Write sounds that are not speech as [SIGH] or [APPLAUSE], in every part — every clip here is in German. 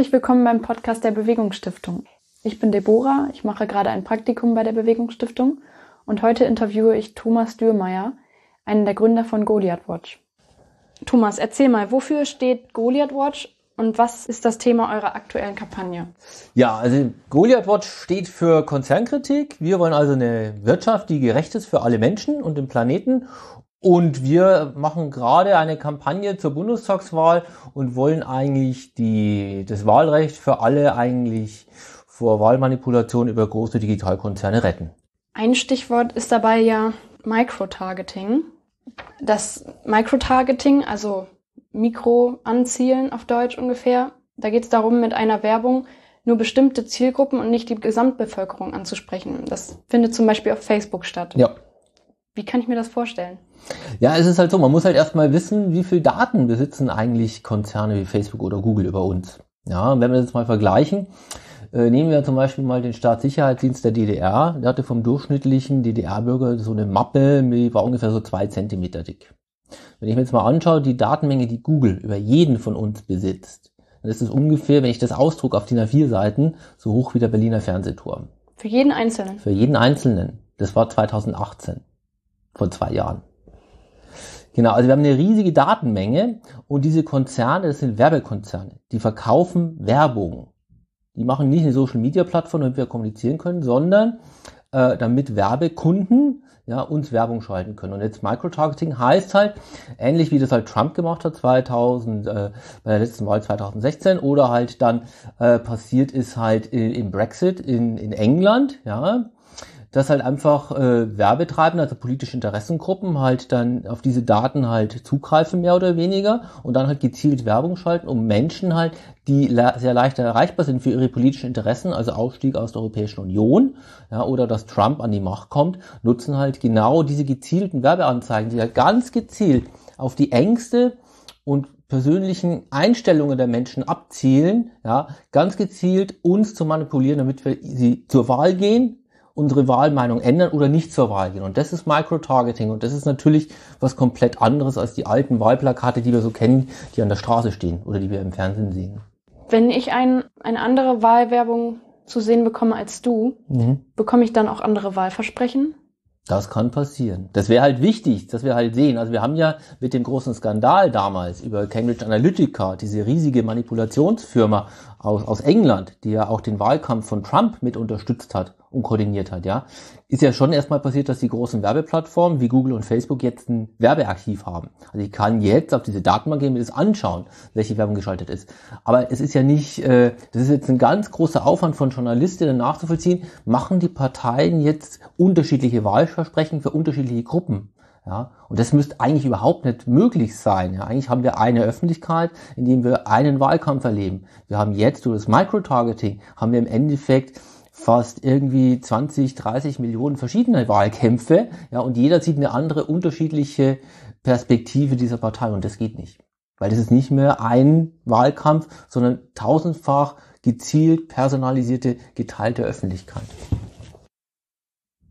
Herzlich willkommen beim Podcast der Bewegungsstiftung. Ich bin Deborah, ich mache gerade ein Praktikum bei der Bewegungsstiftung und heute interviewe ich Thomas Dürrmeier, einen der Gründer von Goliath Watch. Thomas, erzähl mal, wofür steht Goliath Watch und was ist das Thema eurer aktuellen Kampagne? Ja, also Goliath Watch steht für Konzernkritik. Wir wollen also eine Wirtschaft, die gerecht ist für alle Menschen und den Planeten. Und wir machen gerade eine Kampagne zur Bundestagswahl und wollen eigentlich die, das Wahlrecht für alle eigentlich vor Wahlmanipulation über große Digitalkonzerne retten. Ein Stichwort ist dabei ja Microtargeting. Das Microtargeting, also Mikro anzielen auf Deutsch ungefähr. Da geht es darum, mit einer Werbung nur bestimmte Zielgruppen und nicht die Gesamtbevölkerung anzusprechen. Das findet zum Beispiel auf Facebook statt. Ja. Wie kann ich mir das vorstellen? Ja, es ist halt so, man muss halt erstmal wissen, wie viel Daten besitzen eigentlich Konzerne wie Facebook oder Google über uns. Ja, wenn wir das jetzt mal vergleichen, äh, nehmen wir zum Beispiel mal den Staatssicherheitsdienst der DDR. Der hatte vom durchschnittlichen DDR-Bürger so eine Mappe, die war ungefähr so zwei Zentimeter dick. Wenn ich mir jetzt mal anschaue, die Datenmenge, die Google über jeden von uns besitzt, dann ist es ungefähr, wenn ich das ausdrucke auf DIN A4 Seiten, so hoch wie der Berliner Fernsehturm. Für jeden Einzelnen? Für jeden Einzelnen. Das war 2018. Vor zwei Jahren. Genau, also wir haben eine riesige Datenmenge und diese Konzerne, das sind Werbekonzerne, die verkaufen Werbung. Die machen nicht eine Social Media Plattform, damit wir kommunizieren können, sondern äh, damit Werbekunden ja, uns Werbung schalten können. Und jetzt Microtargeting heißt halt, ähnlich wie das halt Trump gemacht hat 2000, äh, bei der letzten Wahl 2016 oder halt dann äh, passiert ist halt im Brexit in, in England, ja, dass halt einfach äh, Werbetreibende, also politische Interessengruppen halt dann auf diese Daten halt zugreifen, mehr oder weniger, und dann halt gezielt Werbung schalten, um Menschen halt, die sehr leicht erreichbar sind für ihre politischen Interessen, also Ausstieg aus der Europäischen Union, ja, oder dass Trump an die Macht kommt, nutzen halt genau diese gezielten Werbeanzeigen, die halt ganz gezielt auf die Ängste und persönlichen Einstellungen der Menschen abzielen, ja, ganz gezielt uns zu manipulieren, damit wir sie zur Wahl gehen, unsere Wahlmeinung ändern oder nicht zur Wahl gehen. Und das ist Microtargeting. Und das ist natürlich was komplett anderes als die alten Wahlplakate, die wir so kennen, die an der Straße stehen oder die wir im Fernsehen sehen. Wenn ich ein, eine andere Wahlwerbung zu sehen bekomme als du, mhm. bekomme ich dann auch andere Wahlversprechen? Das kann passieren. Das wäre halt wichtig, dass wir halt sehen. Also wir haben ja mit dem großen Skandal damals über Cambridge Analytica, diese riesige Manipulationsfirma aus, aus England, die ja auch den Wahlkampf von Trump mit unterstützt hat und koordiniert hat, ja, ist ja schon erstmal passiert, dass die großen Werbeplattformen wie Google und Facebook jetzt ein Werbearchiv haben. Also ich kann jetzt auf diese Datenbank gehen und das anschauen, welche Werbung geschaltet ist. Aber es ist ja nicht, äh, das ist jetzt ein ganz großer Aufwand von Journalistinnen nachzuvollziehen, machen die Parteien jetzt unterschiedliche Wahlversprechen für unterschiedliche Gruppen. Ja, und das müsste eigentlich überhaupt nicht möglich sein. Ja, eigentlich haben wir eine Öffentlichkeit, in dem wir einen Wahlkampf erleben. Wir haben jetzt durch das Microtargeting haben wir im Endeffekt fast irgendwie 20, 30 Millionen verschiedene Wahlkämpfe, ja, und jeder sieht eine andere unterschiedliche Perspektive dieser Partei und das geht nicht. Weil das ist nicht mehr ein Wahlkampf, sondern tausendfach gezielt personalisierte, geteilte Öffentlichkeit.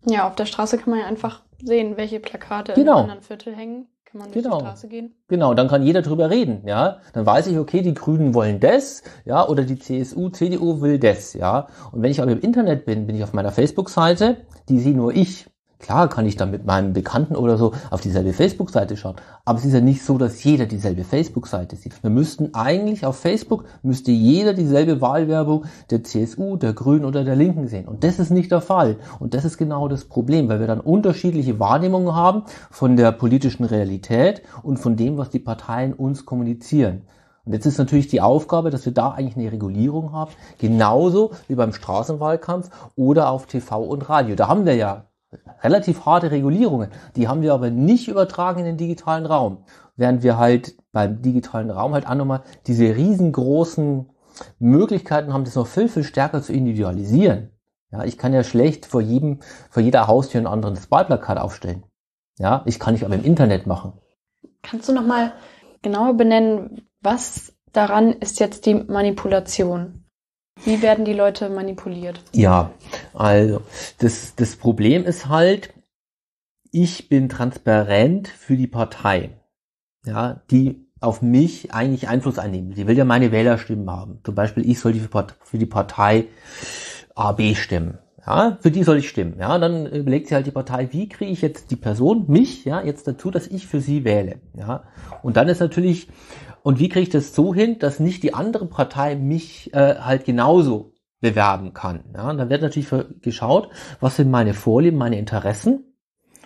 Ja, auf der Straße kann man ja einfach sehen, welche Plakate genau. in anderen Viertel hängen. Kann man durch genau. die Straße gehen? Genau, dann kann jeder drüber reden, ja. Dann weiß ich, okay, die Grünen wollen das, ja, oder die CSU, CDU will das, ja. Und wenn ich aber im Internet bin, bin ich auf meiner Facebook-Seite, die sehe nur ich. Klar kann ich dann mit meinem Bekannten oder so auf dieselbe Facebook-Seite schauen, aber es ist ja nicht so, dass jeder dieselbe Facebook-Seite sieht. Wir müssten eigentlich auf Facebook, müsste jeder dieselbe Wahlwerbung der CSU, der Grünen oder der Linken sehen. Und das ist nicht der Fall. Und das ist genau das Problem, weil wir dann unterschiedliche Wahrnehmungen haben von der politischen Realität und von dem, was die Parteien uns kommunizieren. Und jetzt ist natürlich die Aufgabe, dass wir da eigentlich eine Regulierung haben, genauso wie beim Straßenwahlkampf oder auf TV und Radio. Da haben wir ja relativ harte Regulierungen. Die haben wir aber nicht übertragen in den digitalen Raum. Während wir halt beim digitalen Raum halt auch nochmal diese riesengroßen Möglichkeiten haben, das noch viel, viel stärker zu individualisieren. Ja, ich kann ja schlecht vor jedem, vor jeder Haustür ein anderes Wahlplakat aufstellen. Ja, ich kann nicht aber im Internet machen. Kannst du nochmal genauer benennen, was daran ist jetzt die Manipulation? Wie werden die Leute manipuliert? Ja, also das, das Problem ist halt, ich bin transparent für die Partei. Ja, die auf mich eigentlich Einfluss einnehmen. Sie will ja meine Wählerstimmen haben. Zum Beispiel, ich soll die für die Partei AB stimmen. Ja, für die soll ich stimmen. Ja, dann überlegt sich halt die Partei, wie kriege ich jetzt die Person, mich, ja, jetzt dazu, dass ich für sie wähle. Ja, und dann ist natürlich, und wie kriege ich das so hin, dass nicht die andere Partei mich äh, halt genauso bewerben kann. Ja, und dann wird natürlich geschaut, was sind meine Vorlieben, meine Interessen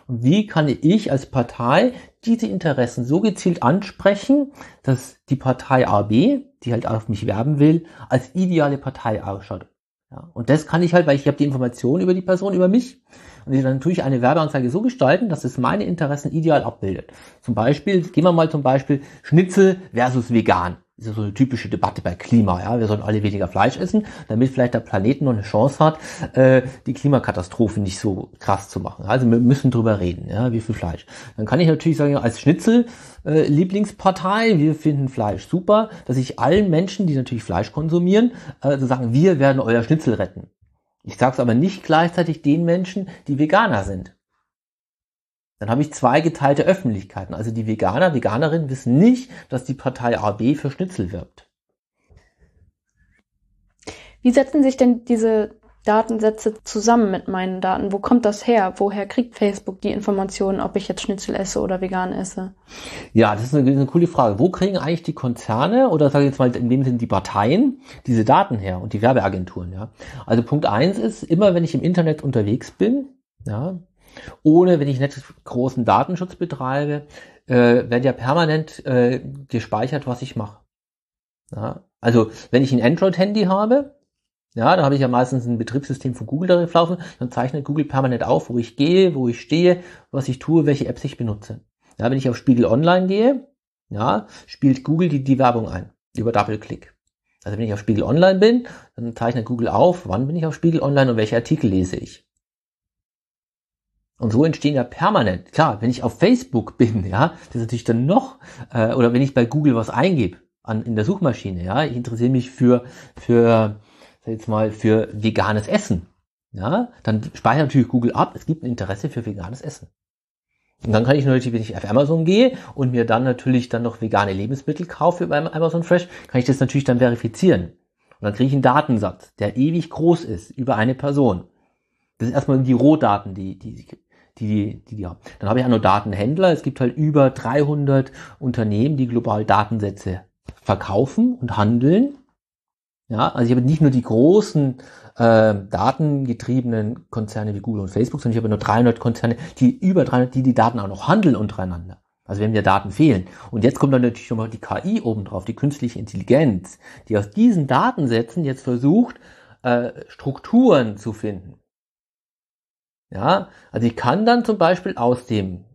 und wie kann ich als Partei diese Interessen so gezielt ansprechen, dass die Partei AB, die halt auf mich werben will, als ideale Partei ausschaut. Ja, und das kann ich halt, weil ich habe die Informationen über die Person, über mich. Und ich dann natürlich eine Werbeanzeige so gestalten, dass es meine Interessen ideal abbildet. Zum Beispiel, gehen wir mal zum Beispiel Schnitzel versus vegan ist so eine typische Debatte bei Klima, ja. Wir sollen alle weniger Fleisch essen, damit vielleicht der Planet noch eine Chance hat, äh, die Klimakatastrophe nicht so krass zu machen. Also wir müssen drüber reden, ja, wie viel Fleisch. Dann kann ich natürlich sagen, als Schnitzel äh, Lieblingspartei, wir finden Fleisch super, dass ich allen Menschen, die natürlich Fleisch konsumieren, äh, so sagen, wir werden euer Schnitzel retten. Ich sage es aber nicht gleichzeitig den Menschen, die Veganer sind. Dann habe ich zwei geteilte Öffentlichkeiten. Also die Veganer, Veganerinnen wissen nicht, dass die Partei AB für Schnitzel wirbt. Wie setzen sich denn diese Datensätze zusammen mit meinen Daten? Wo kommt das her? Woher kriegt Facebook die Informationen, ob ich jetzt Schnitzel esse oder vegan esse? Ja, das ist eine, eine coole Frage. Wo kriegen eigentlich die Konzerne oder sage ich jetzt mal in dem Sinne die Parteien diese Daten her und die Werbeagenturen? Ja, also Punkt eins ist immer, wenn ich im Internet unterwegs bin, ja, ohne, wenn ich nicht großen Datenschutz betreibe, äh, wird ja permanent äh, gespeichert, was ich mache. Ja? Also wenn ich ein Android-Handy habe, ja, da habe ich ja meistens ein Betriebssystem von Google darauf laufen, dann zeichnet Google permanent auf, wo ich gehe, wo ich stehe, was ich tue, welche Apps ich benutze. Ja, wenn ich auf Spiegel Online gehe, ja, spielt Google die, die Werbung ein über Double-Click. Also wenn ich auf Spiegel Online bin, dann zeichnet Google auf, wann bin ich auf Spiegel Online und welche Artikel lese ich. Und so entstehen ja permanent, klar, wenn ich auf Facebook bin, ja, das ist natürlich dann noch, äh, oder wenn ich bei Google was eingebe an, in der Suchmaschine, ja, ich interessiere mich für, für, sag jetzt mal, für veganes Essen, ja, dann speichert natürlich Google ab, es gibt ein Interesse für veganes Essen. Und dann kann ich natürlich, wenn ich auf Amazon gehe und mir dann natürlich dann noch vegane Lebensmittel kaufe beim Amazon Fresh, kann ich das natürlich dann verifizieren. Und dann kriege ich einen Datensatz, der ewig groß ist über eine Person. Das ist erstmal die Rohdaten, die, die, die, die, die haben. Dann habe ich auch noch Datenhändler. Es gibt halt über 300 Unternehmen, die global Datensätze verkaufen und handeln. Ja, also ich habe nicht nur die großen äh, datengetriebenen Konzerne wie Google und Facebook, sondern ich habe nur 300 Konzerne, die über 300, die die Daten auch noch handeln untereinander. Also wenn mir Daten fehlen. Und jetzt kommt dann natürlich nochmal die KI obendrauf, die künstliche Intelligenz, die aus diesen Datensätzen jetzt versucht, äh, Strukturen zu finden. Ja, also ich kann dann zum Beispiel aus dem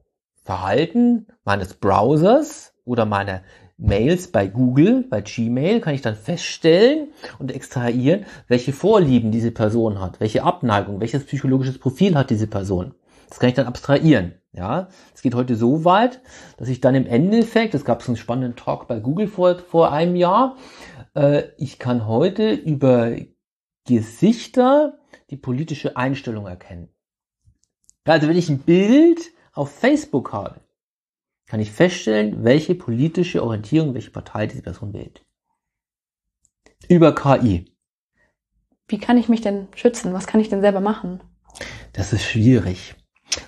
Verhalten meines Browsers oder meiner Mails bei Google, bei Gmail, kann ich dann feststellen und extrahieren, welche Vorlieben diese Person hat, welche Abneigung, welches psychologisches Profil hat diese Person. Das kann ich dann abstrahieren. Ja, es geht heute so weit, dass ich dann im Endeffekt, es gab so einen spannenden Talk bei Google vor, vor einem Jahr, äh, ich kann heute über Gesichter die politische Einstellung erkennen. Also wenn ich ein Bild auf Facebook habe, kann ich feststellen, welche politische Orientierung, welche Partei diese Person wählt. Über KI. Wie kann ich mich denn schützen? Was kann ich denn selber machen? Das ist schwierig.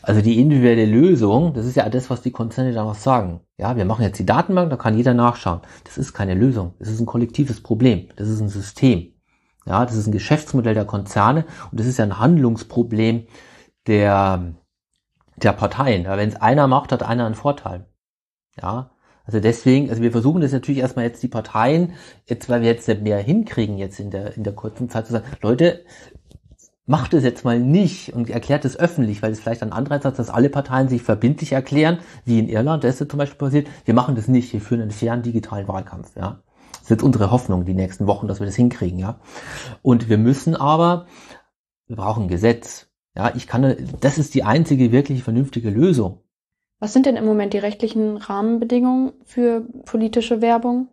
Also die individuelle Lösung, das ist ja das, was die Konzerne da noch sagen. Ja, wir machen jetzt die Datenbank, da kann jeder nachschauen. Das ist keine Lösung. Das ist ein kollektives Problem. Das ist ein System. Ja, das ist ein Geschäftsmodell der Konzerne und das ist ja ein Handlungsproblem der, der Parteien. Ja, Wenn es einer macht, hat einer einen Vorteil. Ja, also deswegen, also wir versuchen das natürlich erstmal jetzt die Parteien, jetzt weil wir jetzt mehr hinkriegen jetzt in der in der kurzen Zeit zu sagen, Leute, macht es jetzt mal nicht und erklärt es öffentlich, weil es vielleicht ein Anreiz hat, dass alle Parteien sich verbindlich erklären, wie in Irland, das ist zum Beispiel passiert. Wir machen das nicht, wir führen einen fairen digitalen Wahlkampf, ja. Das ist jetzt unsere Hoffnung, die nächsten Wochen, dass wir das hinkriegen, ja. Und wir müssen aber, wir brauchen ein Gesetz. Ja, ich kann, das ist die einzige wirklich vernünftige Lösung. Was sind denn im Moment die rechtlichen Rahmenbedingungen für politische Werbung?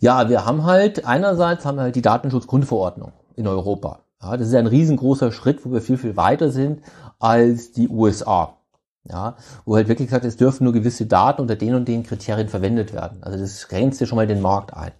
Ja, wir haben halt, einerseits haben wir halt die Datenschutzgrundverordnung in Europa. Ja, das ist ein riesengroßer Schritt, wo wir viel, viel weiter sind als die USA. Ja, wo halt wirklich gesagt, es dürfen nur gewisse Daten unter den und den Kriterien verwendet werden. Also das grenzt ja schon mal den Markt ein.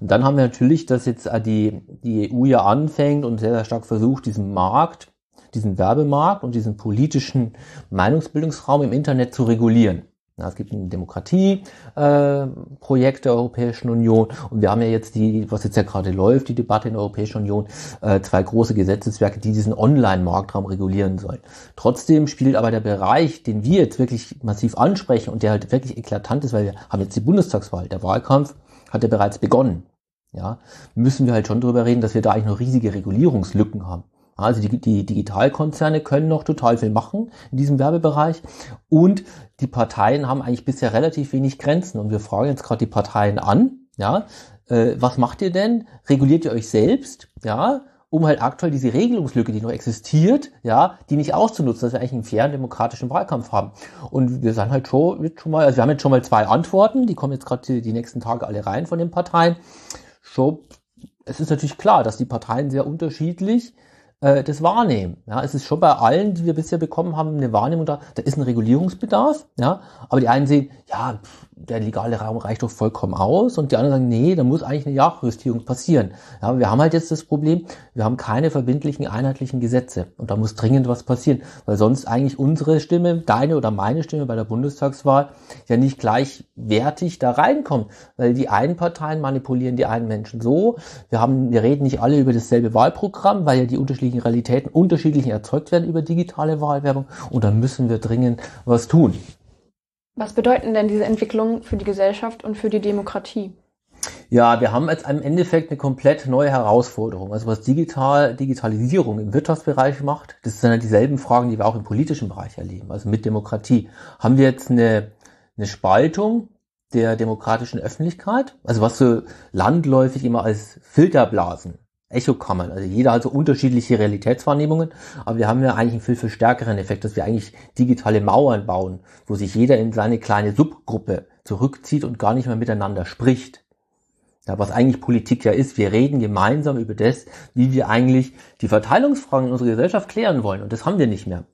Und dann haben wir natürlich, dass jetzt die, die EU ja anfängt und sehr, sehr stark versucht, diesen Markt, diesen Werbemarkt und diesen politischen Meinungsbildungsraum im Internet zu regulieren. Es gibt ein Demokratieprojekt äh, der Europäischen Union und wir haben ja jetzt die, was jetzt ja gerade läuft, die Debatte in der Europäischen Union, äh, zwei große Gesetzeswerke, die diesen Online-Marktraum regulieren sollen. Trotzdem spielt aber der Bereich, den wir jetzt wirklich massiv ansprechen und der halt wirklich eklatant ist, weil wir haben jetzt die Bundestagswahl, der Wahlkampf hat ja bereits begonnen. Ja, müssen wir halt schon darüber reden, dass wir da eigentlich noch riesige Regulierungslücken haben. Also die, die Digitalkonzerne können noch total viel machen in diesem Werbebereich und die Parteien haben eigentlich bisher relativ wenig Grenzen und wir fragen jetzt gerade die Parteien an, ja, äh, was macht ihr denn? Reguliert ihr euch selbst, ja, um halt aktuell diese Regelungslücke, die noch existiert, ja, die nicht auszunutzen, dass wir eigentlich einen fairen demokratischen Wahlkampf haben. Und wir sind halt schon, jetzt schon mal, also wir haben jetzt schon mal zwei Antworten, die kommen jetzt gerade die, die nächsten Tage alle rein von den Parteien. Schon, es ist natürlich klar, dass die Parteien sehr unterschiedlich äh, das wahrnehmen. Ja, es ist schon bei allen, die wir bisher bekommen haben, eine Wahrnehmung da, da ist ein Regulierungsbedarf, ja, aber die einen sehen, ja, der legale Raum reicht doch vollkommen aus. Und die anderen sagen, nee, da muss eigentlich eine Jagdjustierung passieren. Ja, wir haben halt jetzt das Problem, wir haben keine verbindlichen, einheitlichen Gesetze. Und da muss dringend was passieren, weil sonst eigentlich unsere Stimme, deine oder meine Stimme bei der Bundestagswahl ja nicht gleichwertig da reinkommt, weil die einen Parteien manipulieren die einen Menschen so, wir haben, wir reden nicht alle über dasselbe Wahlprogramm, weil ja die unterschiedlichen Realitäten unterschiedlich erzeugt werden über digitale Wahlwerbung und da müssen wir dringend was tun. Was bedeuten denn diese Entwicklungen für die Gesellschaft und für die Demokratie? Ja, wir haben jetzt im Endeffekt eine komplett neue Herausforderung. Also was digital, Digitalisierung im Wirtschaftsbereich macht, das sind ja dieselben Fragen, die wir auch im politischen Bereich erleben, also mit Demokratie. Haben wir jetzt eine, eine Spaltung der demokratischen Öffentlichkeit, also was so landläufig immer als Filterblasen Echokammern. Also jeder hat so unterschiedliche Realitätswahrnehmungen, aber wir haben ja eigentlich einen viel, viel stärkeren Effekt, dass wir eigentlich digitale Mauern bauen, wo sich jeder in seine kleine Subgruppe zurückzieht und gar nicht mehr miteinander spricht. Ja, was eigentlich Politik ja ist, wir reden gemeinsam über das, wie wir eigentlich die Verteilungsfragen in unserer Gesellschaft klären wollen. Und das haben wir nicht mehr.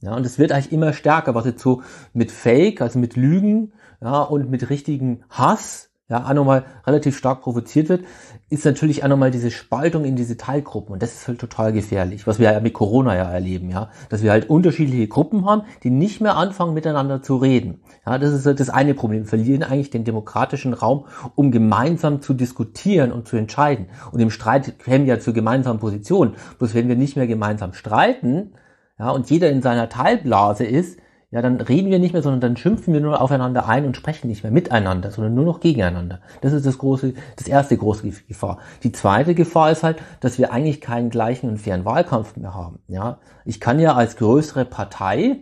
Ja, und es wird eigentlich immer stärker, was jetzt so mit Fake, also mit Lügen, ja, und mit richtigen Hass ja, auch nochmal relativ stark provoziert wird, ist natürlich auch nochmal diese Spaltung in diese Teilgruppen. Und das ist halt total gefährlich, was wir ja mit Corona ja erleben, ja. Dass wir halt unterschiedliche Gruppen haben, die nicht mehr anfangen, miteinander zu reden. Ja, das ist halt das eine Problem. Wir verlieren eigentlich den demokratischen Raum, um gemeinsam zu diskutieren und zu entscheiden. Und im Streit kämen ja zur gemeinsamen Position. Bloß wenn wir nicht mehr gemeinsam streiten, ja, und jeder in seiner Teilblase ist, ja, dann reden wir nicht mehr, sondern dann schimpfen wir nur aufeinander ein und sprechen nicht mehr miteinander, sondern nur noch gegeneinander. Das ist das große, das erste große Gefahr. Die zweite Gefahr ist halt, dass wir eigentlich keinen gleichen und fairen Wahlkampf mehr haben. Ja, ich kann ja als größere Partei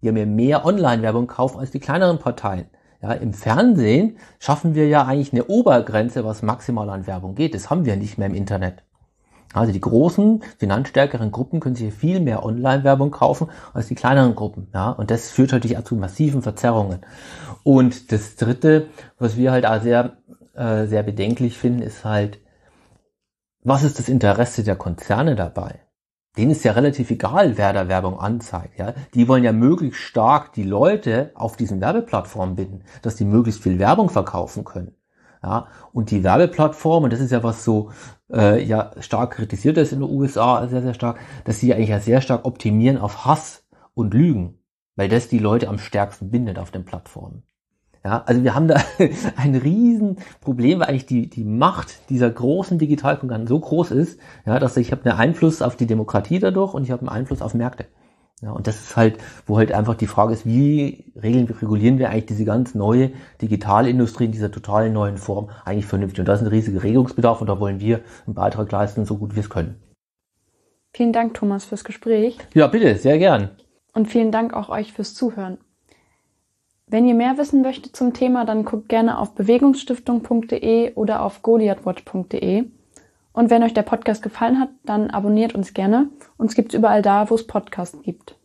ja mir mehr Online-Werbung kaufen als die kleineren Parteien. Ja, im Fernsehen schaffen wir ja eigentlich eine Obergrenze, was maximal an Werbung geht. Das haben wir nicht mehr im Internet. Also die großen, finanzstärkeren Gruppen können sich viel mehr Online-Werbung kaufen als die kleineren Gruppen. Ja, und das führt natürlich auch zu massiven Verzerrungen. Und das dritte, was wir halt auch sehr, äh, sehr bedenklich finden, ist halt, was ist das Interesse der Konzerne dabei? Denen ist ja relativ egal, wer da Werbung anzeigt. Ja? Die wollen ja möglichst stark die Leute auf diesen Werbeplattformen binden, dass die möglichst viel Werbung verkaufen können. Ja, und die Werbeplattform, und das ist ja was so äh, ja stark kritisiert ist in den USA, sehr, sehr stark, dass sie eigentlich ja sehr stark optimieren auf Hass und Lügen, weil das die Leute am stärksten bindet auf den Plattformen. Ja, also wir haben da [LAUGHS] ein Riesenproblem, weil eigentlich die, die Macht dieser großen Digitalkonzerne so groß ist, ja, dass ich habe einen Einfluss auf die Demokratie dadurch und ich habe einen Einfluss auf Märkte. Ja, und das ist halt, wo halt einfach die Frage ist, wie regeln, regulieren wir eigentlich diese ganz neue Digitalindustrie in dieser totalen neuen Form eigentlich vernünftig? Und da ist ein riesiger Regungsbedarf und da wollen wir einen Beitrag leisten, so gut wir es können. Vielen Dank, Thomas, fürs Gespräch. Ja, bitte, sehr gern. Und vielen Dank auch euch fürs Zuhören. Wenn ihr mehr wissen möchtet zum Thema, dann guckt gerne auf bewegungsstiftung.de oder auf goliathwatch.de. Und wenn euch der Podcast gefallen hat, dann abonniert uns gerne. Uns gibt's überall da, wo es Podcasts gibt.